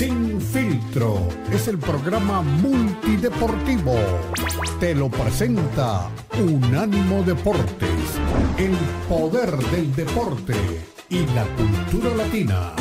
Sin filtro es el programa multideportivo. Te lo presenta Unánimo Deportes, el poder del deporte y la cultura latina.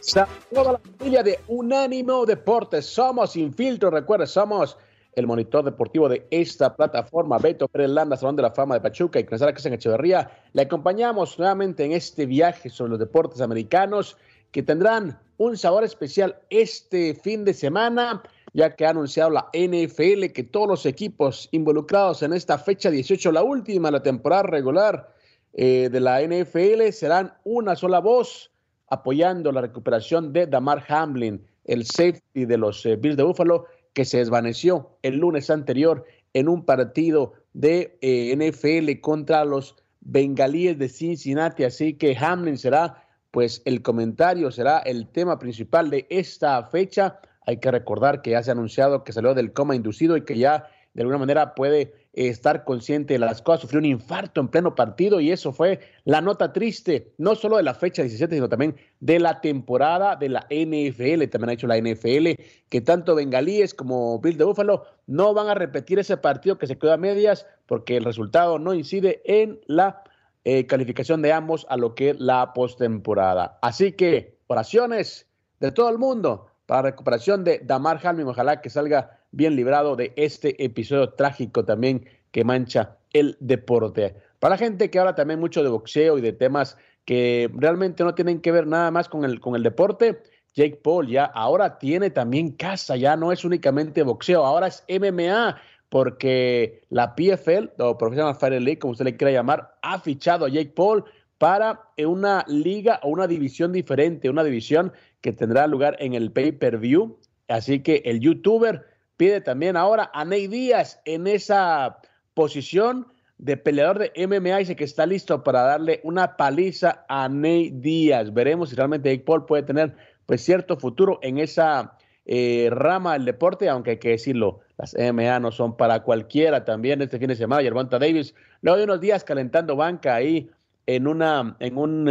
Saludos a la familia de Unánimo Deportes. Somos Sin Filtro. Recuerda, somos el monitor deportivo de esta plataforma. Beto Pérez Landa, Salón de la Fama de Pachuca y Cresara en Echeverría. Le acompañamos nuevamente en este viaje sobre los deportes americanos que tendrán un sabor especial este fin de semana, ya que ha anunciado la NFL que todos los equipos involucrados en esta fecha 18, la última de la temporada regular eh, de la NFL, serán una sola voz apoyando la recuperación de Damar Hamlin, el safety de los eh, Bills de Buffalo, que se desvaneció el lunes anterior en un partido de eh, NFL contra los bengalíes de Cincinnati. Así que Hamlin será, pues, el comentario, será el tema principal de esta fecha. Hay que recordar que ya se ha anunciado que salió del coma inducido y que ya de alguna manera puede estar consciente de las cosas, sufrió un infarto en pleno partido y eso fue la nota triste, no solo de la fecha 17, sino también de la temporada de la NFL, también ha hecho la NFL, que tanto bengalíes como Bill de Buffalo no van a repetir ese partido que se quedó a medias porque el resultado no incide en la eh, calificación de ambos a lo que es la postemporada. Así que oraciones de todo el mundo para la recuperación de Damar Hamlin, ojalá que salga bien librado de este episodio trágico también que mancha el deporte. Para la gente que habla también mucho de boxeo y de temas que realmente no tienen que ver nada más con el, con el deporte, Jake Paul ya ahora tiene también casa, ya no es únicamente boxeo, ahora es MMA, porque la PFL, o Professional Fighting League, como usted le quiera llamar, ha fichado a Jake Paul para una liga o una división diferente, una división que tendrá lugar en el pay-per-view. Así que el youtuber pide también ahora a Ney Díaz en esa posición de peleador de MMA. Dice que está listo para darle una paliza a Ney Díaz. Veremos si realmente Jake Paul puede tener pues cierto futuro en esa eh, rama del deporte, aunque hay que decirlo, las MMA no son para cualquiera también este fin de semana. Yervonta Davis, luego de unos días calentando banca ahí en una, en un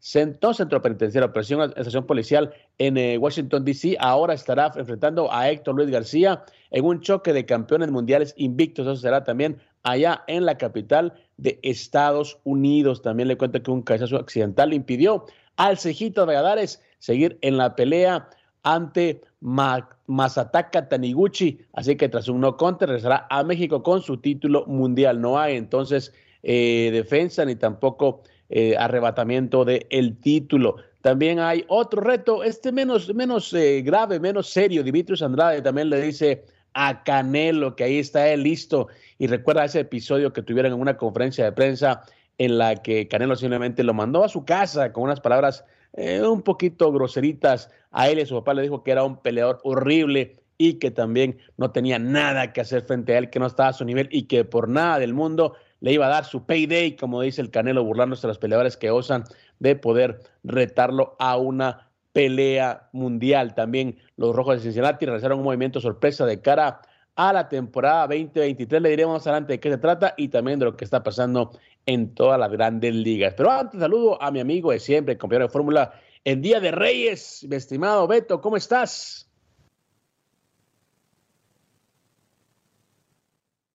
centro, centro penitenciario, presión estación policial en eh, Washington, D.C. Ahora estará enfrentando a Héctor Luis García en un choque de campeones mundiales invictos. Eso será también allá en la capital de Estados Unidos. También le cuento que un cabezazo accidental impidió al Cejito Valladares seguir en la pelea ante Masataka Taniguchi. Así que tras un no contest regresará a México con su título mundial. No hay entonces eh, defensa ni tampoco eh, arrebatamiento del el título. También hay otro reto, este menos, menos eh, grave, menos serio. Dimitrios Andrade también le dice a Canelo que ahí está él listo. Y recuerda ese episodio que tuvieron en una conferencia de prensa en la que Canelo simplemente lo mandó a su casa con unas palabras eh, un poquito groseritas a él y a su papá le dijo que era un peleador horrible y que también no tenía nada que hacer frente a él, que no estaba a su nivel y que por nada del mundo le iba a dar su payday, como dice el Canelo, burlándose de los peleadores que osan de poder retarlo a una pelea mundial. También los Rojos de Cincinnati realizaron un movimiento sorpresa de cara a la temporada 2023. Le diremos más adelante de qué se trata y también de lo que está pasando en todas las grandes ligas. Pero antes saludo a mi amigo de siempre, compañero de Fórmula, en Día de Reyes, mi estimado Beto, ¿cómo estás?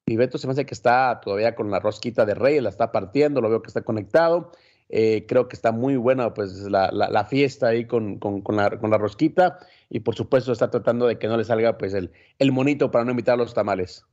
Y Beto se me hace que está todavía con la rosquita de Reyes, la está partiendo, lo veo que está conectado. Eh, creo que está muy buena pues la, fiesta ahí con, la, rosquita y por supuesto está tratando de que no le salga pues el, el monito para no invitar los tamales.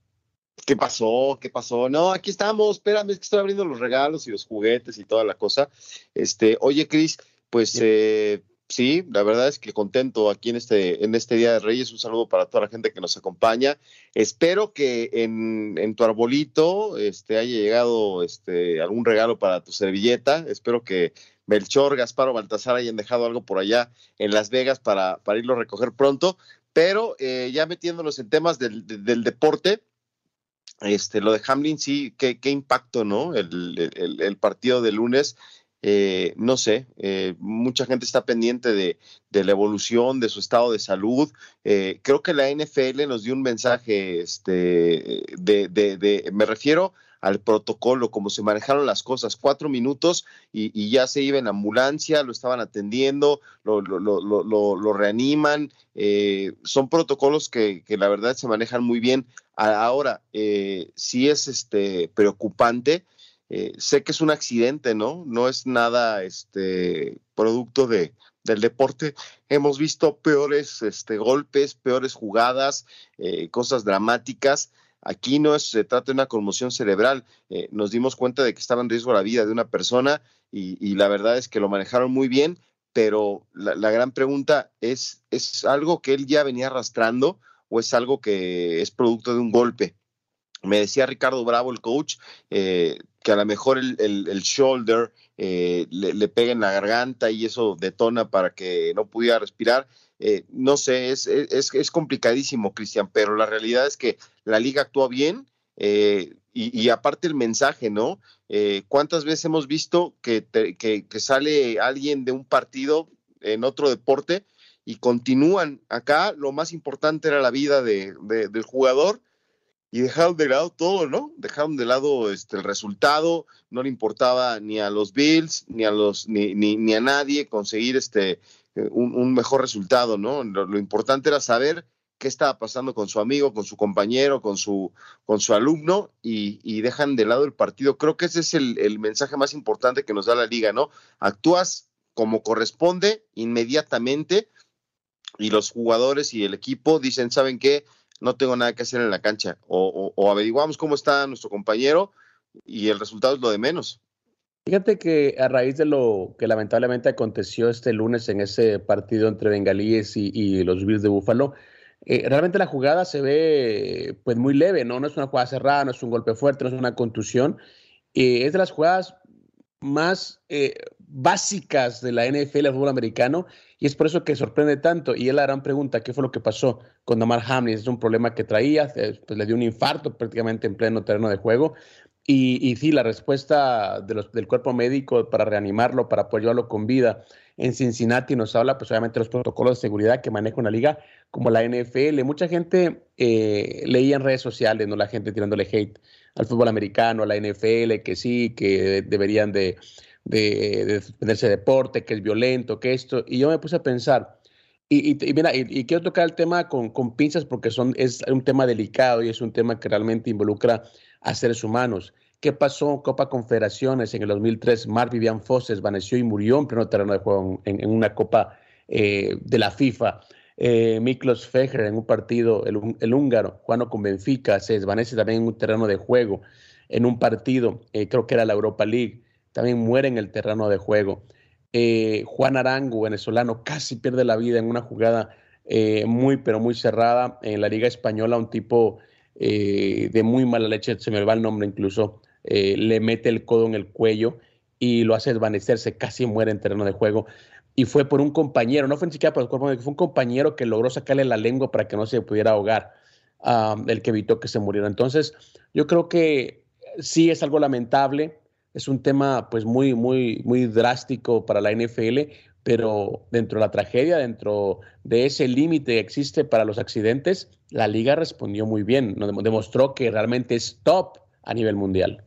¿Qué pasó? ¿Qué pasó? No, aquí estamos, espérame, es que estoy abriendo los regalos y los juguetes y toda la cosa. Este, oye, Cris, pues eh, sí, la verdad es que contento aquí en este, en este Día de Reyes. Un saludo para toda la gente que nos acompaña. Espero que en, en tu arbolito este, haya llegado este, algún regalo para tu servilleta. Espero que Melchor, Gaspar o Baltasar hayan dejado algo por allá en Las Vegas para, para irlo a recoger pronto. Pero eh, ya metiéndonos en temas del, del, deporte, este, lo de Hamlin sí, qué, qué impacto, ¿no? El, el, el partido de lunes eh, no sé, eh, mucha gente está pendiente de, la evolución de su estado de salud. Eh, creo que la NFL nos dio un mensaje, este, de, de, de, me refiero al protocolo, cómo se manejaron las cosas, cuatro minutos y, y ya se iba en ambulancia, lo estaban atendiendo, lo, lo, lo, lo reaniman. Eh, son protocolos que, que, la verdad se manejan muy bien. Ahora, eh, sí es este, preocupante eh, sé que es un accidente, ¿no? No es nada este, producto de, del deporte. Hemos visto peores este, golpes, peores jugadas, eh, cosas dramáticas. Aquí no es, se trata de una conmoción cerebral. Eh, nos dimos cuenta de que estaba en riesgo la vida de una persona y, y la verdad es que lo manejaron muy bien, pero la, la, gran pregunta es, ¿es algo que él ya venía arrastrando o es algo que es producto de un golpe? Me decía Ricardo Bravo, el coach, que a lo mejor el, el, shoulder eh, le, le, en la garganta y eso detona para que no pudiera respirar. Eh, no sé, es, es, es complicadísimo, Cristian, pero la realidad es que la liga actúa bien eh, y, y, aparte el mensaje, ¿no? Eh, ¿Cuántas veces hemos visto que, que, sale alguien de un partido en otro deporte y continúan? Acá lo más importante era la vida de, del jugador y dejaron de lado todo, ¿no? Dejaron de lado este, el resultado, no le importaba ni a los Bills, ni a los, ni, ni, ni a nadie conseguir este un, un mejor resultado, ¿no? Lo, lo, importante era saber qué estaba pasando con su amigo, con su compañero, con su, con su alumno, y, y dejan de lado el partido. Creo que ese es el, el mensaje más importante que nos da la liga, ¿no? Actúas como corresponde inmediatamente, y los jugadores y el equipo dicen, ¿saben qué? No tengo nada que hacer en la cancha. O, averiguamos cómo está nuestro compañero y el resultado es lo de menos. Fíjate que a raíz de lo que lamentablemente aconteció este lunes en ese partido entre bengalíes y, y los Bills de Búfalo, eh, realmente la jugada se ve pues muy leve, ¿no? No es una jugada cerrada, no es un golpe fuerte, no es una contusión. Eh, es de las jugadas más eh, básicas de la NFL, el fútbol americano, y es por eso que sorprende tanto. Y es la gran pregunta, ¿qué fue lo que pasó con Damar Hamlin? Es un problema que traía, pues le dio un infarto prácticamente en pleno terreno de juego. Y, y sí, la respuesta de los, del cuerpo médico para reanimarlo, para llevarlo con vida en Cincinnati nos habla, pues obviamente, los protocolos de seguridad que maneja una liga como la NFL. Mucha gente eh, leía en redes sociales, ¿no? La gente tirándole hate al fútbol americano, a la NFL, que sí, que deberían de de, de suspenderse deporte, que es violento, que esto, y yo me puse a pensar, y, y, mira, y, quiero tocar el tema con, con, pinzas porque son, es un tema delicado y es un tema que realmente involucra a seres humanos. ¿Qué pasó en Copa Confederaciones en el 2003? Mark Vivian Foss se desvaneció y murió en pleno terreno de juego en, una Copa eh, de la FIFA. Eh, Miklos Fejer en un partido, el, el, húngaro, jugando con Benfica, se desvanece también en un terreno de juego, en un partido, eh, creo que era la Europa League también muere en el terreno de juego. Eh, Juan Arango, venezolano, casi pierde la vida en una jugada eh, muy, pero muy cerrada en la Liga Española, un tipo eh, de muy mala leche, se me va el nombre incluso, eh, le mete el codo en el cuello y lo hace desvanecerse, casi muere en terreno de juego. Y fue por un compañero, no fue ni siquiera por el cuerpo, fue un compañero que logró sacarle la lengua para que no se pudiera ahogar, um, el que evitó que se muriera. Entonces, yo creo que sí es algo lamentable, es un tema pues muy, muy, muy drástico para la NFL, pero dentro de la tragedia, dentro de ese límite que existe para los accidentes, la liga respondió muy bien, demostró que realmente es top a nivel mundial.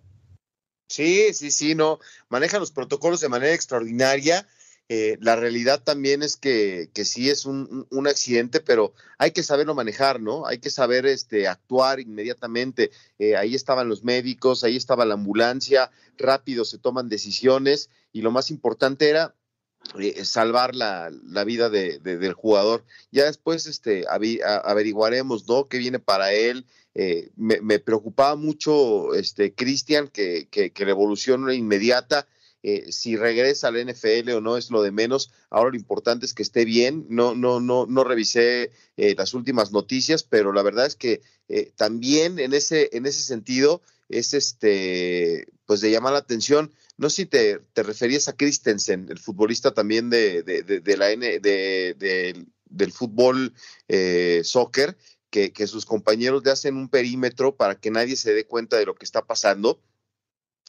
Sí, sí, sí, no, maneja los protocolos de manera extraordinaria eh, la realidad también es que, que sí es un, un, accidente, pero hay que saberlo manejar, ¿no? Hay que saber este, actuar inmediatamente. Eh, ahí estaban los médicos, ahí estaba la ambulancia, rápido se toman decisiones y lo más importante era eh, salvar la, la vida de, de, del jugador. Ya después este, averiguaremos, ¿no? ¿Qué viene para él? Eh, me, preocupaba mucho, este, Cristian, que, que, que la evolución inmediata eh, si regresa al NFL o no es lo de menos. Ahora lo importante es que esté bien. No, no, no, no revisé eh, las últimas noticias, pero la verdad es que eh, también en ese, en ese sentido es este, pues de llamar la atención. No sé si te, te referías a Christensen, el futbolista también de, de, de, la N, de, del fútbol soccer, que, que, sus compañeros le hacen un perímetro para que nadie se dé cuenta de lo que está pasando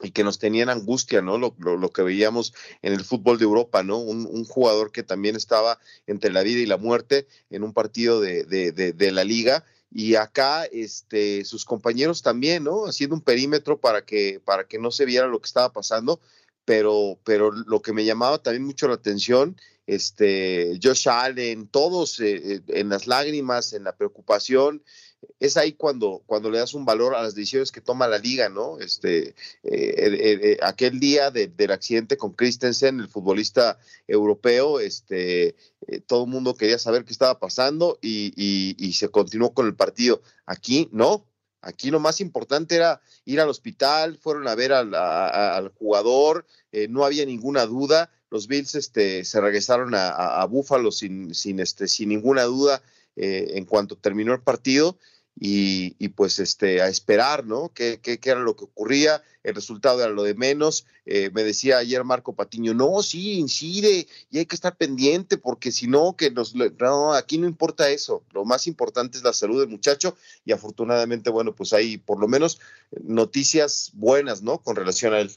y que nos tenían angustia, ¿no? Lo, lo, que veíamos en el fútbol de Europa, ¿no? Un, un, jugador que también estaba entre la vida y la muerte en un partido de, de, de, de, la liga. Y acá, este, sus compañeros también, ¿no? Haciendo un perímetro para que, para que no se viera lo que estaba pasando. Pero, pero lo que me llamaba también mucho la atención, este, Josh Allen, todos eh, eh en las lágrimas, en la preocupación, es ahí cuando, cuando le das un valor a las decisiones que toma la liga, ¿no? Este, eh, eh, eh, aquel día del accidente con Christensen, el futbolista europeo, este, todo el mundo quería saber qué estaba pasando y, y, se continuó con el partido. Aquí, no. Aquí lo más importante era ir al hospital, fueron a ver al, al jugador, no había ninguna duda. Los Bills este, se regresaron a, a, a Búfalo sin, sin, este, sin ninguna duda en cuanto terminó el partido y, y, pues este, a esperar, ¿no? ¿Qué, qué, qué era lo que ocurría? El resultado era lo de menos. Eh, me decía ayer Marco Patiño, no, sí, incide y hay que estar pendiente porque si no, que nos, no, aquí no importa eso. Lo más importante es la salud del muchacho y afortunadamente, bueno, pues hay por lo menos noticias buenas, ¿no? Con relación a él.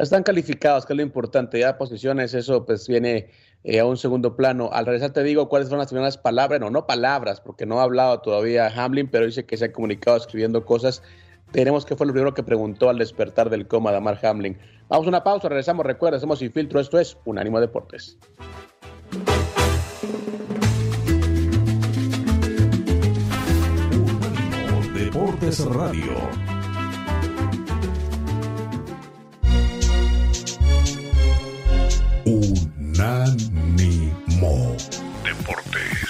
Están calificados, que es lo importante. Ya posiciones, eso pues viene eh, a un segundo plano. Al regresar te digo cuáles fueron las primeras palabras, no, no palabras, porque no ha hablado todavía Hamlin, pero dice que se ha comunicado escribiendo cosas. Tenemos que fue lo primero que preguntó al despertar del coma de Amar Hamlin. Vamos a una pausa, regresamos. Recuerda, hacemos sin filtro. Esto es Unánimo Deportes. Unánimo Deportes Radio. Unánimo Deportes.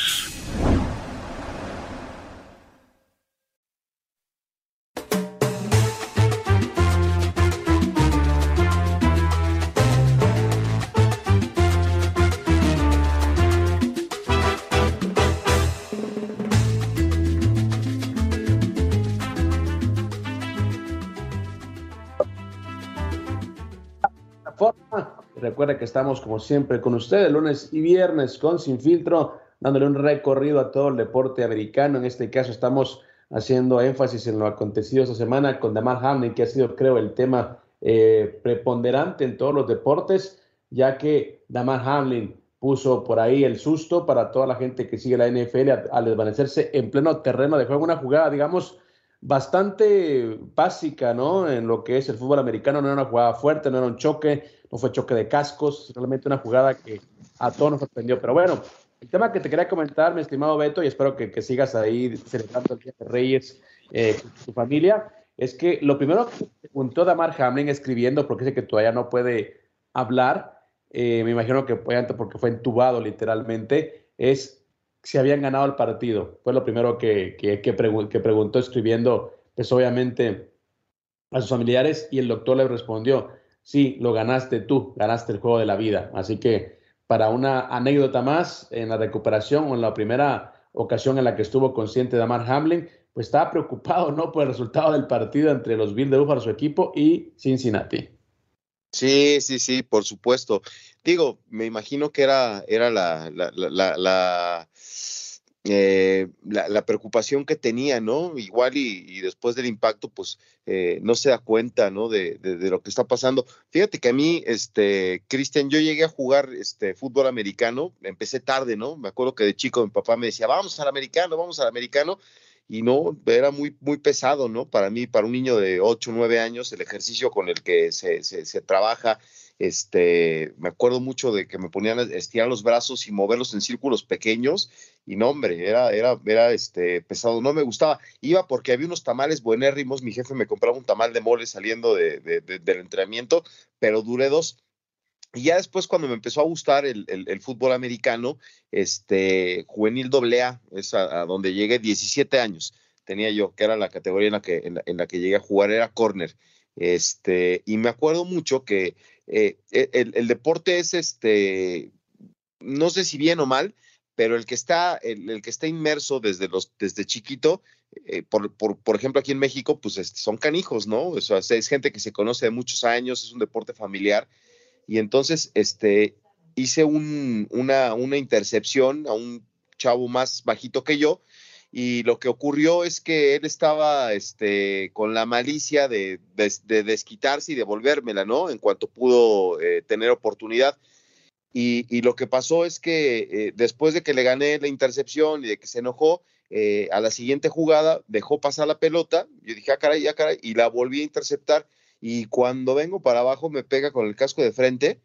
Recuerda que estamos como siempre con ustedes lunes y viernes con Sin Filtro, dándole un recorrido a todo el deporte americano. En este caso estamos haciendo énfasis en lo acontecido esta semana con Damar Hamlin, que ha sido creo el tema eh, preponderante en todos los deportes, ya que Damar Hamlin puso por ahí el susto para toda la gente que sigue la NFL al desvanecerse en pleno terreno de juego, una jugada, digamos, bastante básica, ¿no? En lo que es el fútbol americano, no era una jugada fuerte, no era un choque, no fue choque de cascos, realmente una jugada que a todos nos sorprendió. Pero bueno, el tema que te quería comentar, mi estimado Beto, y espero que, sigas ahí celebrando el Día de Reyes eh, con tu familia, es que lo primero que preguntó Damar Hamlin escribiendo, porque dice que todavía no puede hablar, eh, me imagino que porque fue entubado literalmente, es si habían ganado el partido. Fue lo primero que, que, que, preguntó escribiendo, pues obviamente a sus familiares y el doctor le respondió, sí, lo ganaste tú, ganaste el juego de la vida. Así que para una anécdota más, en la recuperación o en la primera ocasión en la que estuvo consciente de Amar Hamlin, pues estaba preocupado ¿no? por el resultado del partido entre los Bills de Buffalo, su equipo, y Cincinnati. Sí, sí, sí, por supuesto. Digo, me imagino que era, era la, la, la, la eh, preocupación que tenía, ¿no? Igual y, y después del impacto, pues eh, no se da cuenta, ¿no? De, de, de, lo que está pasando. Fíjate que a mí, este, Cristian, yo llegué a jugar este fútbol americano, empecé tarde, ¿no? Me acuerdo que de chico mi papá me decía, vamos al americano, vamos al americano, y no, era muy, muy pesado, ¿no? Para mí, para un niño de 8, 9 años, el ejercicio con el que se, se, se trabaja este, me acuerdo mucho de que me ponían a estirar los brazos y moverlos en círculos pequeños y no, hombre, era, era, era este, pesado, no me gustaba. Iba porque había unos tamales buenérrimos, mi jefe me compraba un tamal de mole saliendo de, de, de, del entrenamiento, pero duré dos. Y ya después, cuando me empezó a gustar el, el, el fútbol americano, este, juvenil AA, es a, donde llegué, 17 años tenía yo, que era la categoría en la que, en la, en la que llegué a jugar, era corner Este, y me acuerdo mucho que eh, e, el, deporte es este, no sé si bien o mal, pero el que está, el, que está inmerso desde los, desde chiquito, eh, por, por, ejemplo, aquí en México, pues este, son canijos, ¿no? O sea, es gente que se conoce de muchos años, es un deporte familiar. Y entonces, este, hice una, una intercepción a un chavo más bajito que yo, y lo que ocurrió es que él estaba este, con la malicia de, desquitarse y devolvérmela, ¿no? En cuanto pudo eh, tener oportunidad. Y, lo que pasó es que eh, después de que le gané la intercepción y de que se enojó, eh, a la siguiente jugada dejó pasar la pelota. Yo dije, ah, caray, ah, caray, y la volví a interceptar. Y cuando vengo para abajo me pega con el casco de frente,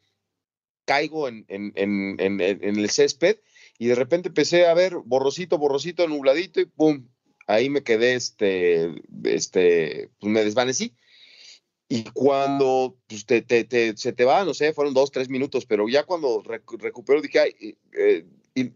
caigo en, en, en, en el césped y de repente empecé a ver borrosito, borrosito, nubladito y pum, ahí me quedé, este, este, pues me desvanecí. Y cuando pues, te, te, se te va, no sé, fueron dos, tres minutos, pero ya cuando recupero dije, ay, eh, y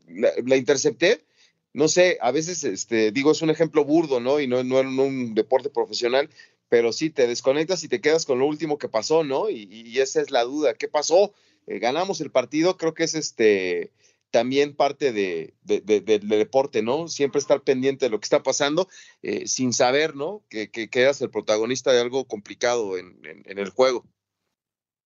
la, intercepté, no sé, a veces, este, digo, es un ejemplo burdo, ¿no? Y no, no, no un deporte profesional, pero sí, te desconectas y te quedas con lo último que pasó, ¿no? Y, y esa es la duda, ¿qué pasó? Eh, ganamos el partido, creo que es este, también parte de, del deporte, ¿no? Siempre estar pendiente de lo que está pasando eh, sin saber, ¿no? Que, que, eras el protagonista de algo complicado en, el juego.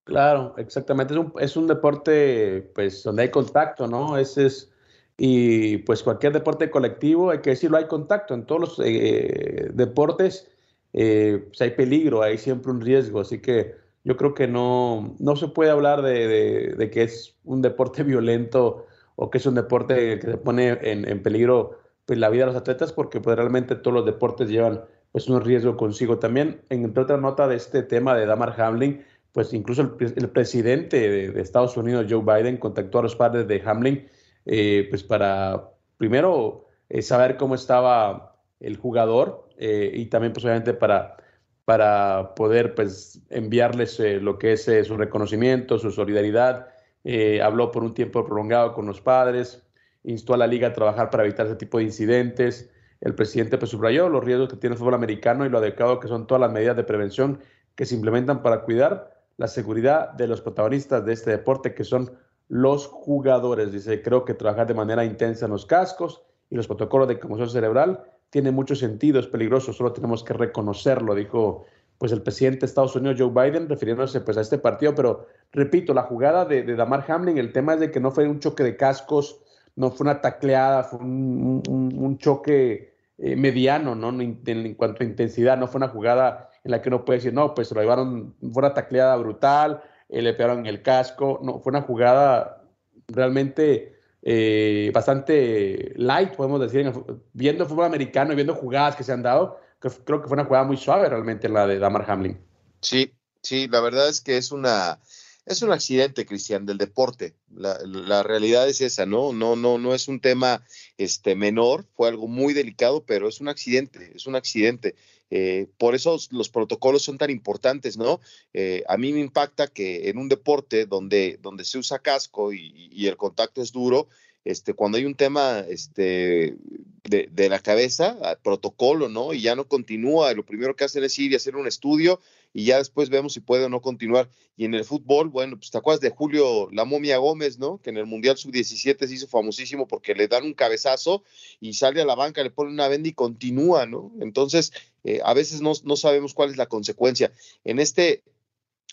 Claro, exactamente. Es un, es un, deporte, pues, donde hay contacto, ¿no? Ese es, y pues cualquier deporte colectivo, hay que decirlo, hay contacto. En todos los eh, deportes, eh, pues hay peligro, hay siempre un riesgo. Así que yo creo que no, no se puede hablar de, de que es un deporte violento o que es un deporte que se pone en, peligro pues, la vida de los atletas porque pues, realmente todos los deportes llevan pues, un riesgo consigo. También, entre otra nota de este tema de Damar Hamlin, pues incluso el, presidente de, Estados Unidos, Joe Biden, contactó a los padres de Hamlin eh, pues para primero eh, saber cómo estaba el jugador eh, y también pues obviamente para, para poder pues enviarles lo que es su reconocimiento, su solidaridad eh, habló por un tiempo prolongado con los padres, instó a la liga a trabajar para evitar ese tipo de incidentes. El presidente pues, subrayó los riesgos que tiene el fútbol americano y lo adecuado que son todas las medidas de prevención que se implementan para cuidar la seguridad de los protagonistas de este deporte, que son los jugadores. Dice, creo que trabajar de manera intensa en los cascos y los protocolos de conmoción cerebral tiene mucho sentido, es peligroso, solo tenemos que reconocerlo, dijo pues el presidente de Estados Unidos, Joe Biden, refiriéndose pues a este partido, pero repito, la jugada de, Damar Hamlin, el tema es de que no fue un choque de cascos, no fue una tacleada, fue un, choque eh, mediano, ¿no? En, cuanto a intensidad, no fue una jugada en la que uno puede decir, no, pues se lo llevaron, fue una tacleada brutal, eh, le pegaron el casco, no, fue una jugada realmente eh, bastante light, podemos decir, viendo fútbol americano y viendo jugadas que se han dado, creo que fue una jugada muy suave realmente la de Damar Hamlin. Sí, sí, la verdad es que es una es un accidente, Cristian, del deporte. La, realidad es esa, ¿no? No, no, no es un tema este, menor, fue algo muy delicado, pero es un accidente, es un accidente. Eh, por eso los protocolos son tan importantes, ¿no? Eh, a mí me impacta que en un deporte donde, donde se usa casco y el contacto es duro, este, cuando hay un tema este, de, la cabeza, protocolo, ¿no? Y ya no continúa, lo primero que hacen es ir y hacer un estudio y ya después vemos si puede o no continuar. Y en el fútbol, bueno, pues te acuerdas de Julio La Momia Gómez, ¿no? Que en el Mundial Sub-17 se hizo famosísimo porque le dan un cabezazo y sale a la banca, le ponen una venda y continúa, ¿no? Entonces, eh, a veces no, no sabemos cuál es la consecuencia. En este,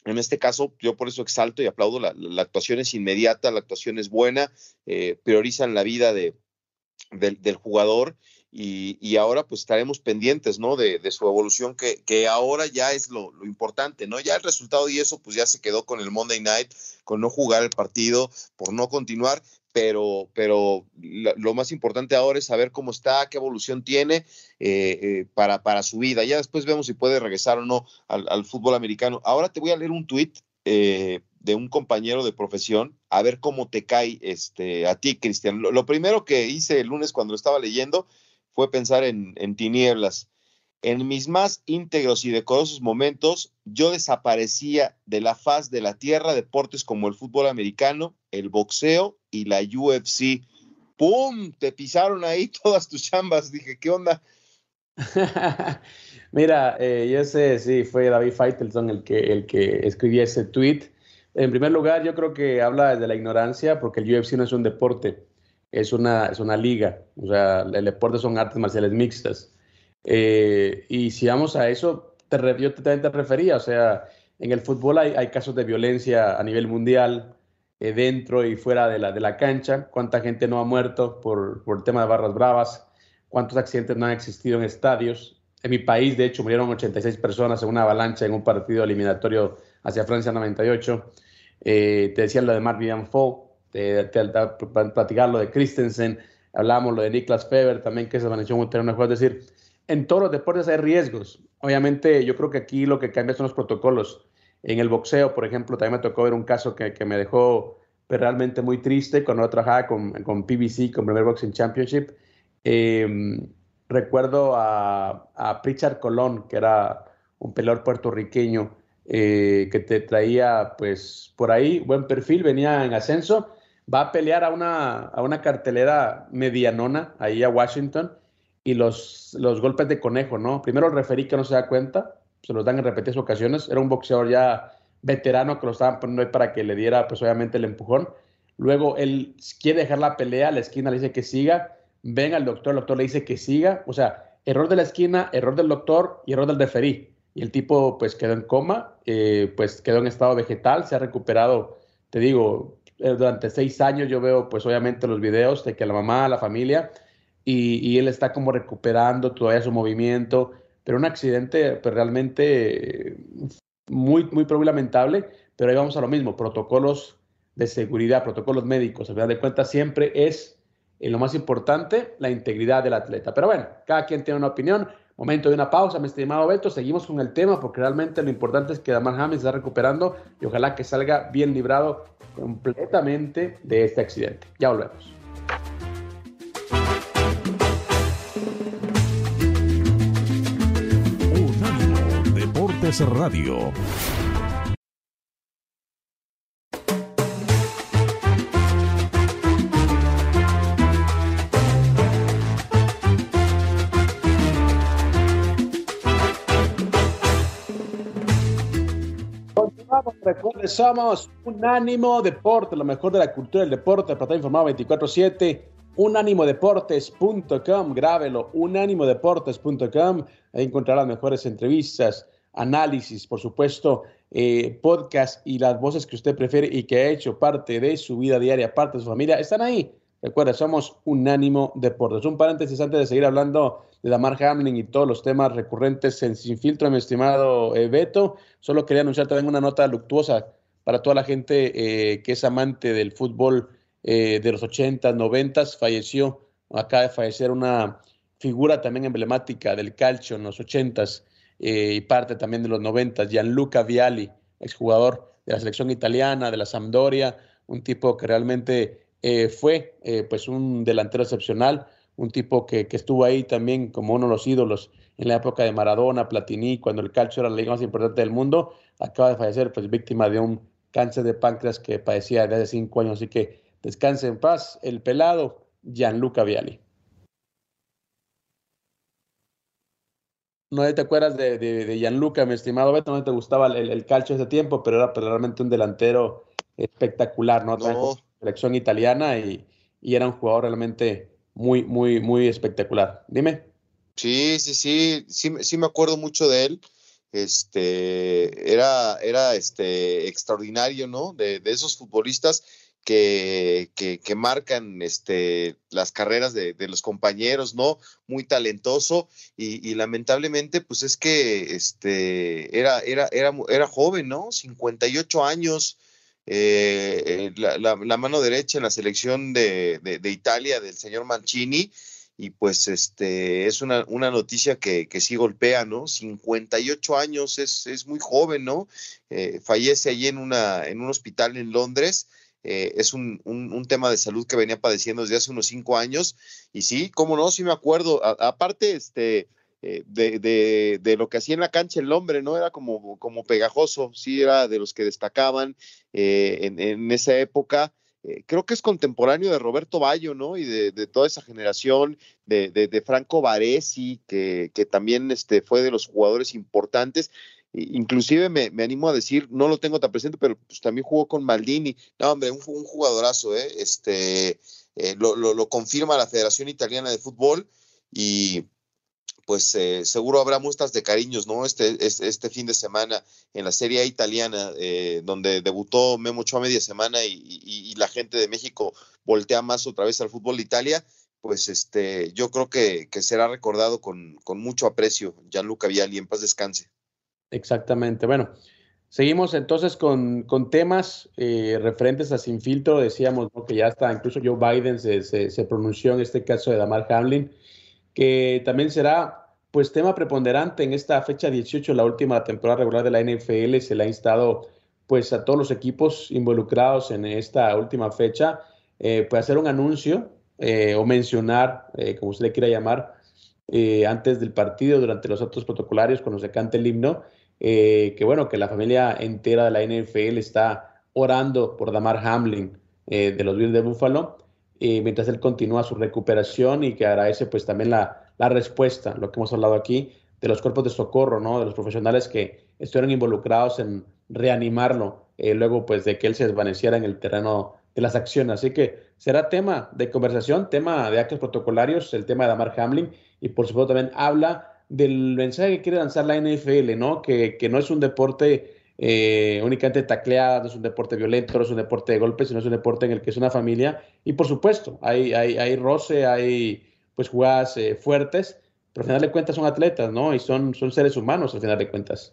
en este caso, yo por eso exalto y aplaudo, la, actuación es inmediata, la actuación es buena, eh, priorizan la vida de, del, jugador y, ahora pues estaremos pendientes, ¿no? De, su evolución, que, ahora ya es lo, importante, ¿no? Ya el resultado y eso pues ya se quedó con el Monday Night, con no jugar el partido, por no continuar, pero, pero lo más importante ahora es saber cómo está, qué evolución tiene eh, eh, para, para su vida. Ya después vemos si puede regresar o no al, fútbol americano. Ahora te voy a leer un tuit eh, de un compañero de profesión, a ver cómo te cae este, a ti, Cristian. Lo, primero que hice el lunes cuando lo estaba leyendo fue pensar en, tinieblas. En mis más íntegros y decorosos momentos, yo desaparecía de la faz de la tierra deportes como el fútbol americano, el boxeo y la UFC. ¡Pum! Te pisaron ahí todas tus chambas. Dije, ¿qué onda? Mira, eh, yo sé, sí, fue David Feitelson el que, el que escribía ese tweet. En primer lugar, yo creo que habla de la ignorancia, porque el UFC no es un deporte, es una, es una liga. O sea, el deporte son artes marciales mixtas. Eh, y si vamos a eso, te, yo también te refería, o sea, en el fútbol hay, hay casos de violencia a nivel mundial, eh, dentro y fuera de la, de la cancha, cuánta gente no ha muerto por, por el tema de barras bravas, cuántos accidentes no han existido en estadios, en mi país, de hecho, murieron 86 personas en una avalancha en un partido eliminatorio hacia Francia 98. Eh, te decía lo de Mark Vivian te, platicar lo de Christensen, hablamos lo de Niklas Feber también, que se desvaneció un terreno de juego. Es decir, en todos los deportes hay riesgos. Obviamente, yo creo que aquí lo que cambia son los protocolos. En el boxeo, por ejemplo, también me tocó ver un caso que, que me dejó pues, realmente muy triste cuando yo trabajaba con, con PBC, con Premier Boxing Championship. Eh, recuerdo a, a Pritchard Colón, que era un peleador puertorriqueño eh, que te traía, pues, por ahí, buen perfil, venía en ascenso, va a pelear a una, a una cartelera medianona, ahí a Washington, y los, los golpes de conejo, ¿no? Primero el referí que no se da cuenta, se los dan en repetidas ocasiones, era un boxeador ya veterano que lo estaban poniendo ahí para que le diera, pues, obviamente, el empujón. Luego él quiere dejar la pelea, la esquina le dice que siga, ven al doctor, el doctor le dice que siga, o sea, error de la esquina, error del doctor y error del referí. Y el tipo pues quedó en coma, eh, pues quedó en estado vegetal, se ha recuperado, te digo, eh, durante seis años yo veo pues obviamente los videos de que la mamá, la familia, y, él está como recuperando todavía su movimiento, pero un accidente pues realmente muy, muy lamentable, pero ahí vamos a lo mismo, protocolos de seguridad, protocolos médicos, al final de cuentas siempre es en lo más importante, la integridad del atleta. Pero bueno, cada quien tiene una opinión. Momento de una pausa, mi estimado Beto. Seguimos con el tema porque realmente lo importante es que Damar se está recuperando y ojalá que salga bien librado completamente de este accidente. Ya volvemos. Deportes Radio. Somos Unánimo Deporte, lo mejor de la cultura del deporte, para estar informado 24-7. Unánimodeportes.com, grábelo, unánimodeportes.com. Ahí encontrará las mejores entrevistas, análisis, por supuesto, eh, podcast y las voces que usted prefiere y que ha hecho parte de su vida diaria, parte de su familia, están ahí. Recuerda, somos Unánimo Deportes. Un paréntesis antes de seguir hablando de Damar Hamlin y todos los temas recurrentes en Sin Filtro, mi estimado eh, Beto. Solo quería anunciar también una nota luctuosa para toda la gente eh, que es amante del fútbol eh, de los 80, 90. Falleció, acaba de fallecer una figura también emblemática del calcio en los 80 y parte también de los 90, Gianluca Vialli, exjugador de la selección italiana, de la Sampdoria, un tipo que realmente eh, fue eh, pues un delantero excepcional, un tipo que, estuvo ahí también como uno de los ídolos en la época de Maradona, Platini, cuando el calcio era la liga más importante del mundo, acaba de fallecer pues víctima de un cáncer de páncreas que padecía desde hace cinco años, así que descanse en paz el pelado Gianluca Viali. No te acuerdas de, de, Gianluca, mi estimado Beto, no te gustaba el, el calcio ese tiempo, pero era realmente un delantero espectacular, no selección italiana y, era un jugador realmente muy, muy, muy espectacular. Dime. Sí, sí, sí, sí, sí me acuerdo mucho de él. Este, era, era este, extraordinario, ¿no? De, esos futbolistas que, que, marcan este, las carreras de, los compañeros, ¿no? Muy talentoso y, y, lamentablemente, pues es que este, era, era, era, era joven, ¿no? 58 años, eh, la, mano derecha en la selección de, Italia del señor Mancini. Y pues este es una, una noticia que, que, sí golpea, ¿no? 58 años, es, es muy joven, ¿no? Eh, fallece allí en, una, en un hospital en Londres. Eh, es un, un, tema de salud que venía padeciendo desde hace unos cinco años. Y sí, cómo no, sí me acuerdo. aparte, este, eh, de, de, lo que hacía en la cancha el hombre, ¿no? Era como, como pegajoso, sí, era de los que destacaban eh, en, esa época. eh, creo que es contemporáneo de Roberto Bayo, ¿no? Y de, toda esa generación de, Franco Baresi, que, que, también este, fue de los jugadores importantes. Inclusive me, animo a decir, no lo tengo tan presente, pero pues también jugó con Maldini. No, hombre, un, un jugadorazo, ¿eh? Este, eh, lo, lo, confirma la Federación Italiana de Fútbol y pues eh, seguro habrá muestras de cariños, ¿no? Este, este, fin de semana en la Serie italiana, eh, donde debutó Memo Ochoa media semana y, la gente de México voltea más otra vez al fútbol de Italia, pues este, yo creo que, será recordado con, con, mucho aprecio Gianluca Vialli, en paz descanse. Exactamente, bueno. Seguimos entonces con, con temas eh, referentes a Sin Filtro. Decíamos que ya está, incluso Joe Biden se, se, pronunció en este caso de Damar Hamlin, que también será pues tema preponderante en esta fecha 18, la última temporada regular de la NFL. Se le ha instado pues a todos los equipos involucrados en esta última fecha, eh, pues hacer un anuncio eh, o mencionar, como usted le quiera llamar, antes del partido, durante los actos protocolarios, cuando se cante el himno, eh, que bueno, que la familia entera de la NFL está orando por Damar Hamlin eh, de los Bills de Buffalo, eh, mientras él continúa su recuperación y que agradece pues también la, la, respuesta, lo que hemos hablado aquí, de los cuerpos de socorro, ¿no? De los profesionales que estuvieron involucrados en reanimarlo luego pues de que él se desvaneciera en el terreno de las acciones. Así que será tema de conversación, tema de actos protocolarios, el tema de Damar Hamlin y por supuesto también habla del mensaje que quiere lanzar la NFL, ¿no? Que, no es un deporte eh, únicamente tacleado, no es un deporte violento, no es un deporte de golpes, sino es un deporte en el que es una familia. Y por supuesto, hay, hay, hay roce, hay pues jugadas eh, fuertes, pero al final de cuentas son atletas, ¿no? Y son, son seres humanos al final de cuentas.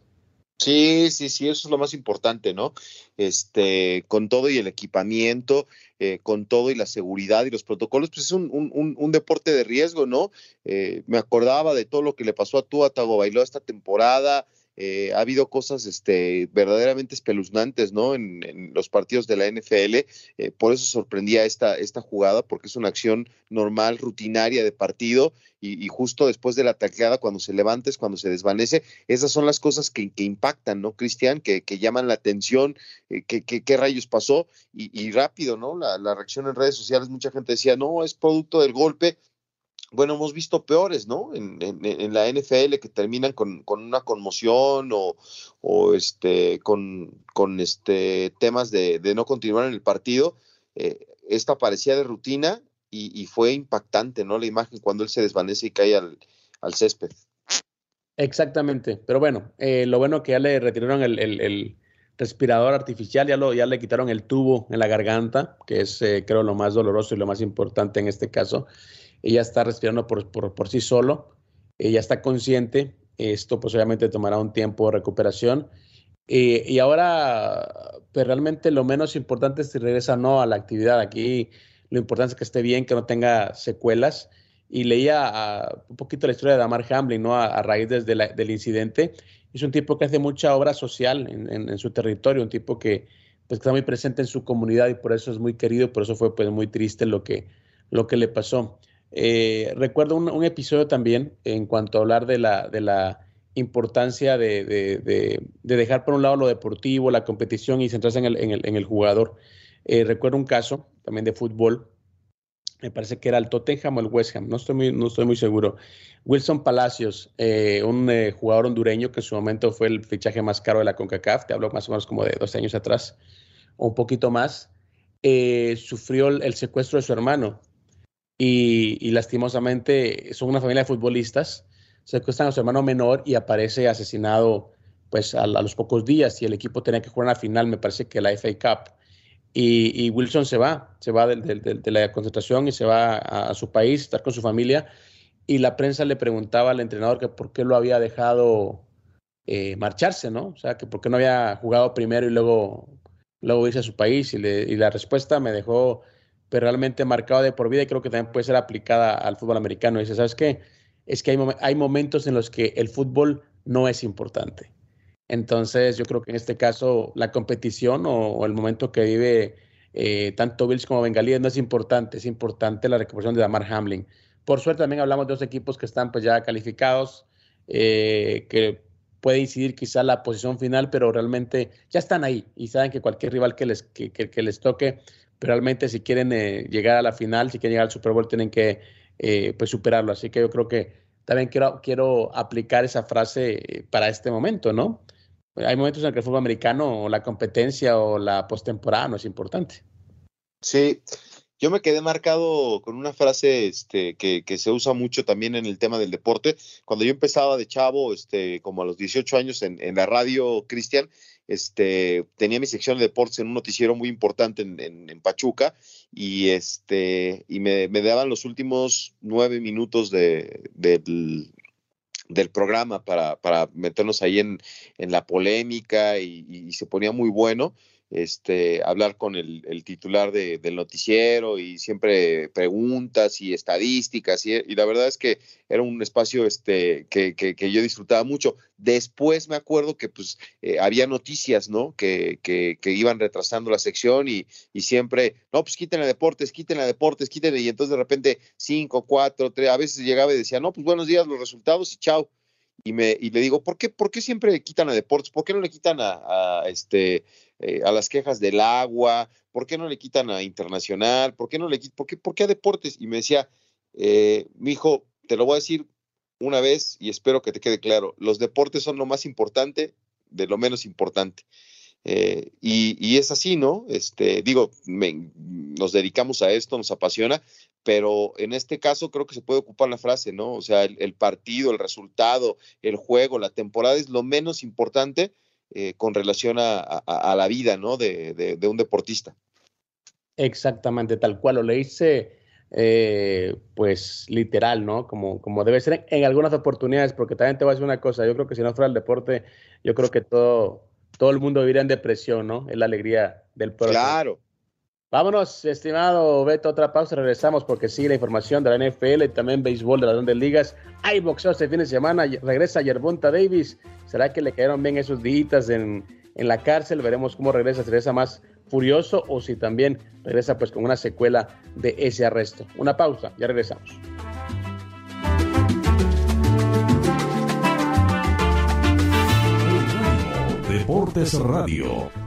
Sí, sí, sí, eso es lo más importante, ¿no? Este, con todo y el equipamiento, eh, con todo y la seguridad y los protocolos, pues es un, un, un deporte de riesgo, ¿no? Eh, me acordaba de todo lo que le pasó a Tua Tagovailoa esta temporada, eh, ha habido cosas este, verdaderamente espeluznantes ¿no? En, los partidos de la NFL. Eh, por eso sorprendía esta, esta jugada, porque es una acción normal, rutinaria de partido. Y, justo después de la tacleada, cuando se levanta, es cuando se desvanece. Esas son las cosas que, impactan, ¿no, Cristian? Que, llaman la atención, eh, que, qué rayos pasó. Y, rápido, ¿no? La, la reacción en redes sociales, mucha gente decía, no, es producto del golpe bueno, hemos visto peores, ¿no? En, la NFL que terminan con, una conmoción o, este, con, con este, temas de, no continuar en el partido. Eh, esta parecía de rutina y, fue impactante, ¿no? La imagen cuando él se desvanece y cae al, césped. Exactamente, pero bueno, eh, lo bueno que ya le retiraron el, respirador artificial, ya, lo, ya le quitaron el tubo en la garganta, que es eh, creo lo más doloroso y lo más importante en este caso ella está respirando por, por, sí solo, ella está consciente, esto pues obviamente tomará un tiempo de recuperación. Eh, y ahora, pues realmente lo menos importante es si regresa no a la actividad. Aquí lo importante es que esté bien, que no tenga secuelas. Y leía un poquito la historia de Damar Hamlin, ¿no? A, raíz desde del incidente. Es un tipo que hace mucha obra social en, en, su territorio, un tipo que, pues, está muy presente en su comunidad y por eso es muy querido, por eso fue pues, muy triste lo que, lo que le pasó. Eh, recuerdo un, episodio también en cuanto a hablar de la, importancia de, dejar por un lado lo deportivo, la competición y centrarse en el, en el, jugador. Eh, recuerdo un caso también de fútbol, me parece que era el Tottenham o el West Ham, no estoy muy, no estoy muy seguro. Wilson Palacios, eh, un jugador hondureño que en su momento fue el fichaje más caro de la CONCACAF, te hablo más o menos como de 12 años atrás, o un poquito más, sufrió el secuestro de su hermano y, lastimosamente son una familia de futbolistas, secuestran a su hermano menor y aparece asesinado pues a, los pocos días y el equipo tenía que jugar una final, me parece que la FA Cup. Y, Wilson se va, se va de, la concentración y se va a, su país, estar con su familia. Y la prensa le preguntaba al entrenador que por qué lo había dejado eh, marcharse, ¿no? O sea, que por qué no había jugado primero y luego, luego irse a su país. Y, y la respuesta me dejó pero realmente marcado de por vida y creo que también puede ser aplicada al fútbol americano. Dice, ¿sabes qué? Es que hay, hay momentos en los que el fútbol no es importante. Entonces, yo creo que en este caso la competición o, el momento que vive eh, tanto Bills como Bengalíes no es importante, es importante la recuperación de Damar Hamlin. Por suerte también hablamos de dos equipos que están pues ya calificados, eh, que puede incidir quizá la posición final, pero realmente ya están ahí y saben que cualquier rival que les, que les toque pero realmente si quieren eh, llegar a la final, si quieren llegar al Super Bowl, tienen que eh, pues superarlo. Así que yo creo que también quiero, quiero aplicar esa frase para este momento, ¿no? Hay momentos en que el fútbol americano o la competencia o la postemporada no es importante. Sí, yo me quedé marcado con una frase este, que, se usa mucho también en el tema del deporte. Cuando yo empezaba de chavo, este, como a los 18 años en, la radio, Cristian, este, tenía mi sección de deportes en un noticiero muy importante en, Pachuca y, este, y me, daban los últimos nueve minutos de, del, programa para, meternos ahí en, la polémica y, se ponía muy bueno este, hablar con el, titular del noticiero y siempre preguntas y estadísticas y, la verdad es que era un espacio este, que, yo disfrutaba mucho. Después me acuerdo que pues eh, había noticias, ¿no? Que, que, iban retrasando la sección y, y siempre, no, pues quiten a deportes, quiten a deportes, quiten y entonces de repente cinco, cuatro, tres, a veces llegaba y decía, no, pues buenos días los resultados y chao y me y le digo, ¿por qué, por qué siempre quitan a deportes? ¿Por qué no le quitan a, este eh, a las quejas del agua? ¿Por qué no le quitan a internacional? ¿Por qué no le por qué, por qué a deportes? Y me decía, eh, mi hijo, te lo voy a decir una vez y espero que te quede claro, los deportes son lo más importante de lo menos importante. Eh, y, es así, ¿no? Este, digo, nos dedicamos a esto, nos apasiona, pero en este caso creo que se puede ocupar la frase, ¿no? O sea, el, partido, el resultado, el juego, la temporada es lo menos importante eh, con relación a, la vida, ¿no? De, un deportista. Exactamente, tal cual lo leíste, eh, pues literal, ¿no? Como, como debe ser en, en, algunas oportunidades, porque también te voy a decir una cosa, yo creo que si no fuera el deporte, yo creo que todo, todo el mundo viviría en depresión, ¿no? Es la alegría del pueblo. Claro. Vámonos, estimado Beto, otra pausa, regresamos porque sigue la información de la NFL y también béisbol de las grandes ligas. Hay boxeo este fin de semana, regresa Yerbonta Davis. ¿Será que le cayeron bien esos días en, en la cárcel? Veremos cómo regresa, si regresa más furioso o si también regresa pues con una secuela de ese arresto. Una pausa, ya regresamos. Deportes Radio.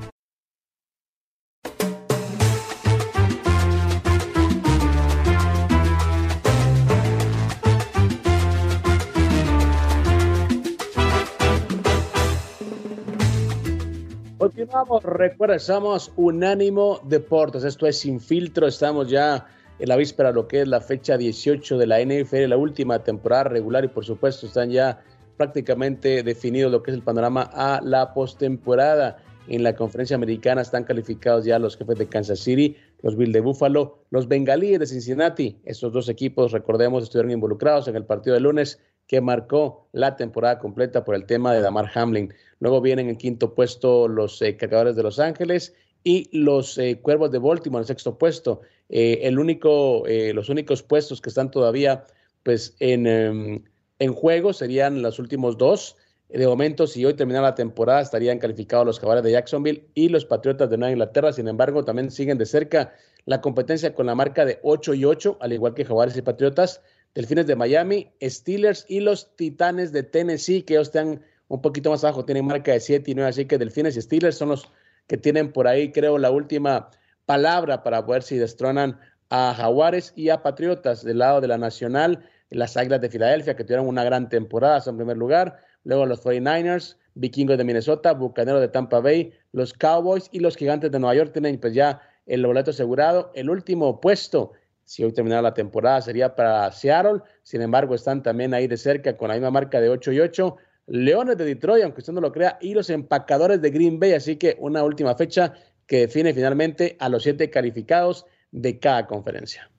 Continuamos, recuerda, somos Unánimo Deportes, esto es Sin Filtro, estamos ya en la víspera lo que es la fecha 18 de la NFL, la última temporada regular y por supuesto están ya prácticamente definido lo que es el panorama a la postemporada. En la conferencia americana están calificados ya los jefes de Kansas City, los Bills de Buffalo, los Bengalíes de Cincinnati. Estos dos equipos, recordemos, estuvieron involucrados en el partido de lunes que marcó la temporada completa por el tema de Damar Hamlin. Luego vienen en quinto puesto los eh, Cargadores de Los Ángeles y los eh, Cuervos de Baltimore en sexto puesto. Eh, el único, los únicos puestos que están todavía pues en, em, en juego serían los últimos dos. De momento, si hoy terminara la temporada, estarían calificados los Jaguares de Jacksonville y los Patriotas de Nueva Inglaterra. Sin embargo, también siguen de cerca la competencia con la marca de 8 y 8, al igual que Jaguares y Patriotas, Delfines de Miami, Steelers y los Titanes de Tennessee, que ellos están un poquito más abajo, tienen marca de 7 y 9, así que Delfines y Steelers son los que tienen por ahí, creo, la última palabra para ver si destronan a Jaguares y a Patriotas del lado de la Nacional las Águilas de Filadelfia, que tuvieron una gran temporada, en primer lugar, luego los 49ers, Vikingos de Minnesota, Bucaneros de Tampa Bay, los Cowboys y los Gigantes de Nueva York tienen pues ya el boleto asegurado. El último puesto, si hoy terminara la temporada, sería para Seattle, sin embargo están también ahí de cerca con la misma marca de 8 y 8. Leones de Detroit, aunque usted no lo crea, y los empacadores de Green Bay, así que una última fecha que define finalmente a los siete calificados de cada conferencia.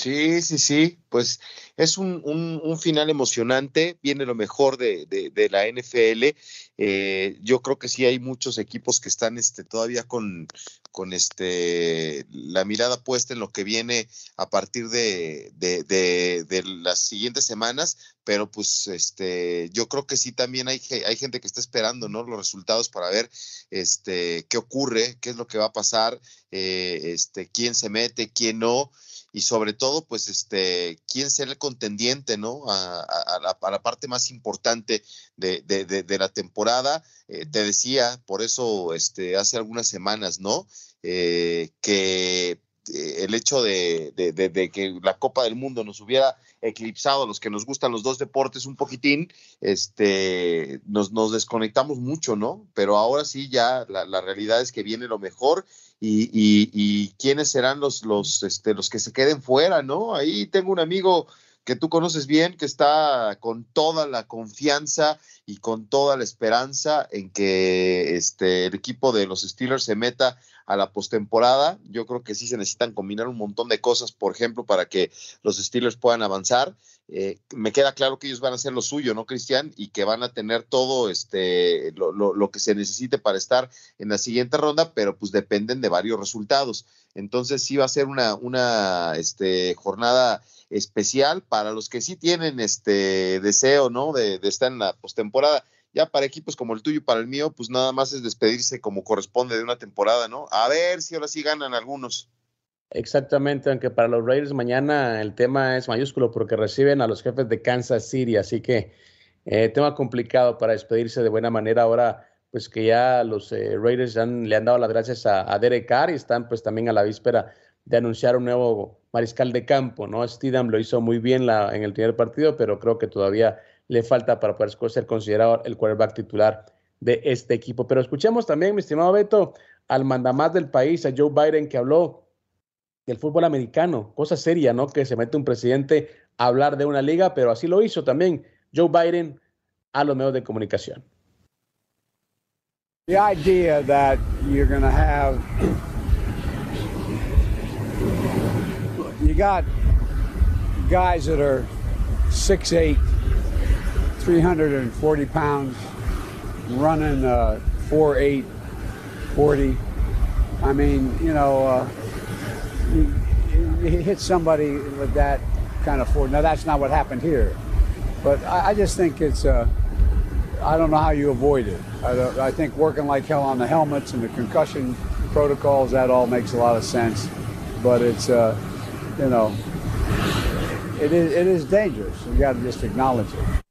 Sí, sí, sí, pues es un, un, final emocionante, viene lo mejor de, de, la NFL. Eh, yo creo que sí hay muchos equipos que están este, todavía con, con este, la mirada puesta en lo que viene a partir de, de, las siguientes semanas, pero pues este, yo creo que sí también hay, hay gente que está esperando ¿no? los resultados para ver este, qué ocurre, qué es lo que va a pasar, eh, este, quién se mete, quién no y sobre todo, pues, este, quién será el contendiente, ¿no? A, la, parte más importante de, la temporada. Eh, te decía, por eso, este, hace algunas semanas, ¿no? Eh, que el hecho de, que la Copa del Mundo nos hubiera eclipsado a los que nos gustan los dos deportes un poquitín, este, nos desconectamos mucho, ¿no? Pero ahora sí ya la, realidad es que viene lo mejor y, y, quiénes serán los, los, este, los que se queden fuera, ¿no? Ahí tengo un amigo que tú conoces bien, que está con toda la confianza y con toda la esperanza en que este, el equipo de los Steelers se meta a la postemporada. Yo creo que sí se necesitan combinar un montón de cosas, por ejemplo, para que los Steelers puedan avanzar. Eh, me queda claro que ellos van a hacer lo suyo, ¿no, Cristian? Y que van a tener todo este, lo, lo, que se necesite para estar en la siguiente ronda, pero pues dependen de varios resultados. Entonces sí va a ser una, una este, jornada especial para los que sí tienen este deseo, ¿no? De, de estar en la postemporada ya para equipos como el tuyo y para el mío, pues nada más es despedirse como corresponde de una temporada, ¿no? A ver si ahora sí ganan algunos. Exactamente, aunque para los Raiders mañana el tema es mayúsculo porque reciben a los jefes de Kansas City, así que eh, tema complicado para despedirse de buena manera ahora, pues que ya los eh, Raiders le han dado las gracias a, Derek Carr y están pues también a la víspera de anunciar un nuevo mariscal de campo, ¿no? Steedham lo hizo muy bien en el primer partido, pero creo que todavía le falta para poder ser considerado el quarterback titular de este equipo. Pero escuchemos también, mi estimado Beto, al mandamás del país, a Joe Biden, que habló del fútbol americano. Cosa seria, ¿no? Que se mete un presidente a hablar de una liga, pero así lo hizo también Joe Biden a los medios de comunicación. The idea that you're have you got guys that are 6'8 340 pounds, running uh, 4'8", 40. I mean, you know, uh, you, you, hit somebody with that kind of force. Now, that's not what happened here. But I, I just think it's, uh, I don't know how you avoid it. I, I think working like hell on the helmets and the concussion protocols, that all makes a lot of sense. But it's, uh, you know, it is, it is dangerous. You got to just acknowledge it.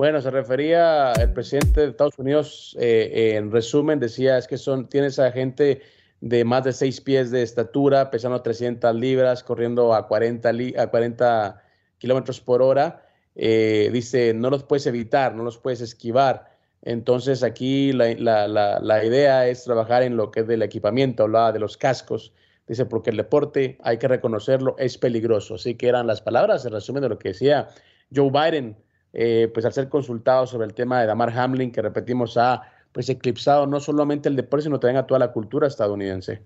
Bueno, se refería el presidente de Estados Unidos, eh, en resumen, decía, es que son, tienes a gente de más de seis pies de estatura, pesando 300 libras, corriendo a 40, a 40 kilómetros por hora. Eh, dice, no los puedes evitar, no los puedes esquivar. Entonces aquí la, la, la, idea es trabajar en lo que es del equipamiento, hablaba de los cascos. Dice, porque el deporte, hay que reconocerlo, es peligroso. Así que eran las palabras, en resumen de lo que decía Joe Biden eh, pues al ser consultado sobre el tema de Damar Hamlin, que repetimos ha pues eclipsado no solamente el deporte, sino también a toda la cultura estadounidense.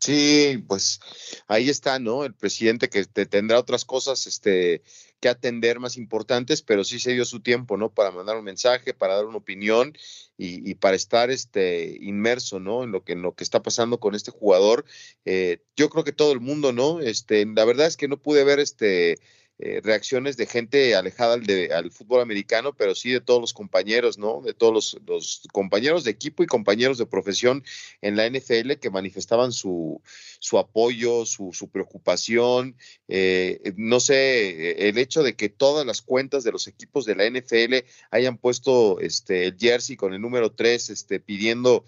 Sí, pues ahí está, ¿no? El presidente que tendrá otras cosas este, que atender más importantes, pero sí se dio su tiempo, ¿no? Para mandar un mensaje, para dar una opinión y, para estar este, inmerso, ¿no? En lo, que, en lo que está pasando con este jugador. Eh, yo creo que todo el mundo, ¿no? Este, la verdad es que no pude ver este eh, reacciones de gente alejada al, de, al, fútbol americano, pero sí de todos los compañeros, ¿no? De todos los, compañeros de equipo y compañeros de profesión en la NFL que manifestaban su, su apoyo, su, su preocupación. Eh, no sé, el hecho de que todas las cuentas de los equipos de la NFL hayan puesto este, el jersey con el número 3 este, pidiendo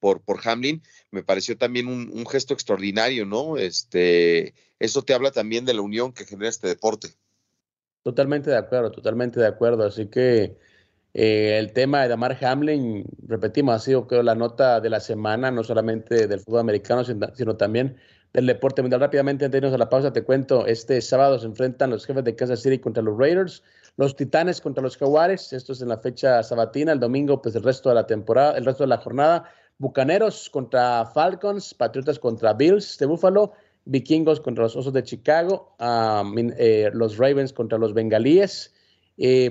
por, por Hamlin, me pareció también un, un, gesto extraordinario, ¿no? Este, eso te habla también de la unión que genera este deporte. Totalmente de acuerdo, totalmente de acuerdo. Así que eh, el tema de Damar Hamlin, repetimos, ha sido creo la nota de la semana, no solamente del fútbol americano, sino, también del deporte mundial. Rápidamente, antes de irnos a la pausa, te cuento, este sábado se enfrentan los jefes de Kansas City contra los Raiders, los Titanes contra los Jaguares, esto es en la fecha sabatina, el domingo, pues el resto de la temporada, el resto de la jornada, Bucaneros contra Falcons, Patriotas contra Bills de Buffalo, Vikingos contra los Osos de Chicago, eh, los Ravens contra los Bengalíes,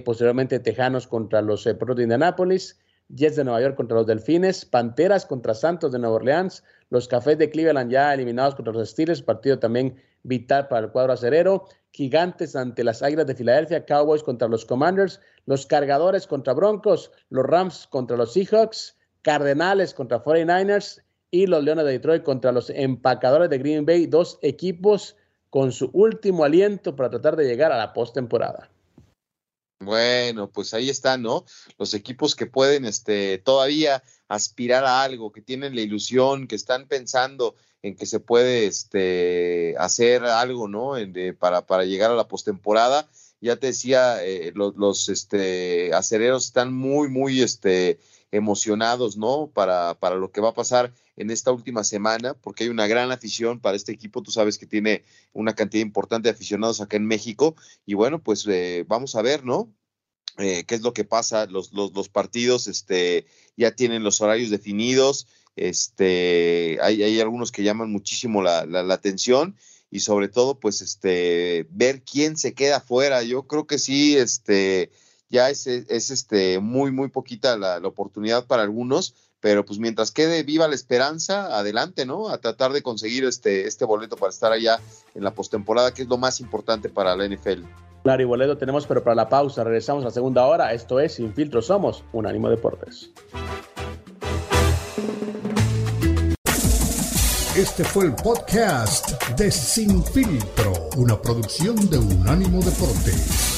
posteriormente Tejanos contra los eh, de Indianápolis, Jets de Nueva York contra los Delfines, Panteras contra Santos de Nueva Orleans, los Cafés de Cleveland ya eliminados contra los Steelers, partido también vital para el cuadro acerero, Gigantes ante las Águilas de Filadelfia, Cowboys contra los Commanders, los Cargadores contra Broncos, los Rams contra los Seahawks, Cardenales contra 49ers y los Leones de Detroit contra los empacadores de Green Bay, dos equipos con su último aliento para tratar de llegar a la postemporada. Bueno, pues ahí están, ¿no? Los equipos que pueden este, todavía aspirar a algo, que tienen la ilusión, que están pensando en que se puede este, hacer algo, ¿no? para, para llegar a la postemporada. Ya te decía, eh, los, los este, acereros están muy, muy este, emocionados, ¿no? Para, para lo que va a pasar en esta última semana, porque hay una gran afición para este equipo. Tú sabes que tiene una cantidad importante de aficionados acá en México. Y bueno, pues eh, vamos a ver, ¿no? Eh, qué es lo que pasa. Los, los, los, partidos este, ya tienen los horarios definidos. Este, hay, hay algunos que llaman muchísimo la, la, la, atención y sobre todo, pues, este, ver quién se queda fuera. Yo creo que sí, este, ya es, es este, muy, muy poquita la, la oportunidad para algunos pero pues mientras quede viva la esperanza, adelante, ¿no? A tratar de conseguir este, este boleto para estar allá en la postemporada, que es lo más importante para la NFL. Claro, y boleto tenemos, pero para la pausa, regresamos a la segunda hora. Esto es Sin Filtro, somos Unánimo Deportes. Este fue el podcast de Sin Filtro, una producción de Unánimo Deportes.